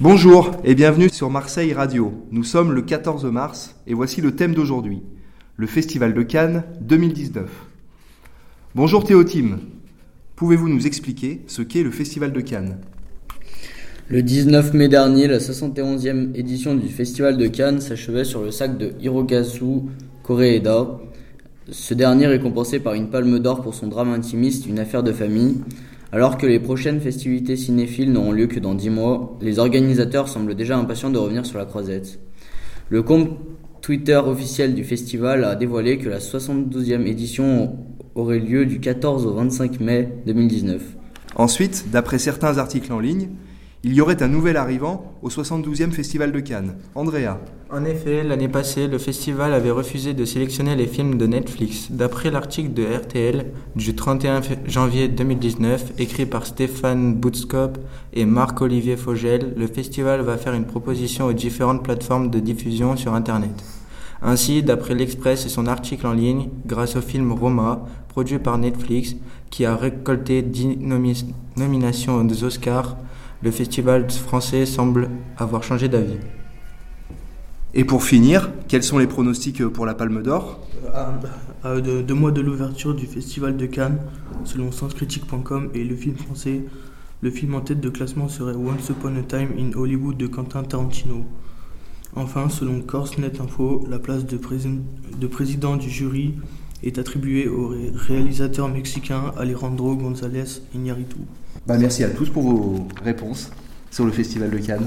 Bonjour et bienvenue sur Marseille Radio. Nous sommes le 14 mars et voici le thème d'aujourd'hui, le Festival de Cannes 2019. Bonjour Théotime, pouvez-vous nous expliquer ce qu'est le Festival de Cannes? Le 19 mai dernier, la 71e édition du Festival de Cannes s'achevait sur le sac de Hirokazu Koreeda. Ce dernier récompensé par une palme d'or pour son drame intimiste Une affaire de famille. Alors que les prochaines festivités cinéphiles n'auront lieu que dans 10 mois, les organisateurs semblent déjà impatients de revenir sur la croisette. Le compte Twitter officiel du festival a dévoilé que la 72e édition aurait lieu du 14 au 25 mai 2019. Ensuite, d'après certains articles en ligne, il y aurait un nouvel arrivant au 72e Festival de Cannes. Andrea. En effet, l'année passée, le festival avait refusé de sélectionner les films de Netflix. D'après l'article de RTL du 31 janvier 2019, écrit par Stéphane Boutskop et Marc-Olivier Fogel, le festival va faire une proposition aux différentes plateformes de diffusion sur Internet. Ainsi, d'après l'Express et son article en ligne, grâce au film Roma, produit par Netflix, qui a récolté 10 nominations aux Oscars, le festival français semble avoir changé d'avis. Et pour finir, quels sont les pronostics pour la Palme d'Or? À deux, mois de l'ouverture du Festival de Cannes, selon senscritique.com et le film français, le film en tête de classement serait Once Upon a Time in Hollywood de Quentin Tarantino. Enfin, selon Corse.net Info, la place de, de président du jury est attribuée au réalisateur mexicain Alejandro González Iñárritu. Bah merci à tous pour vos réponses sur le Festival de Cannes.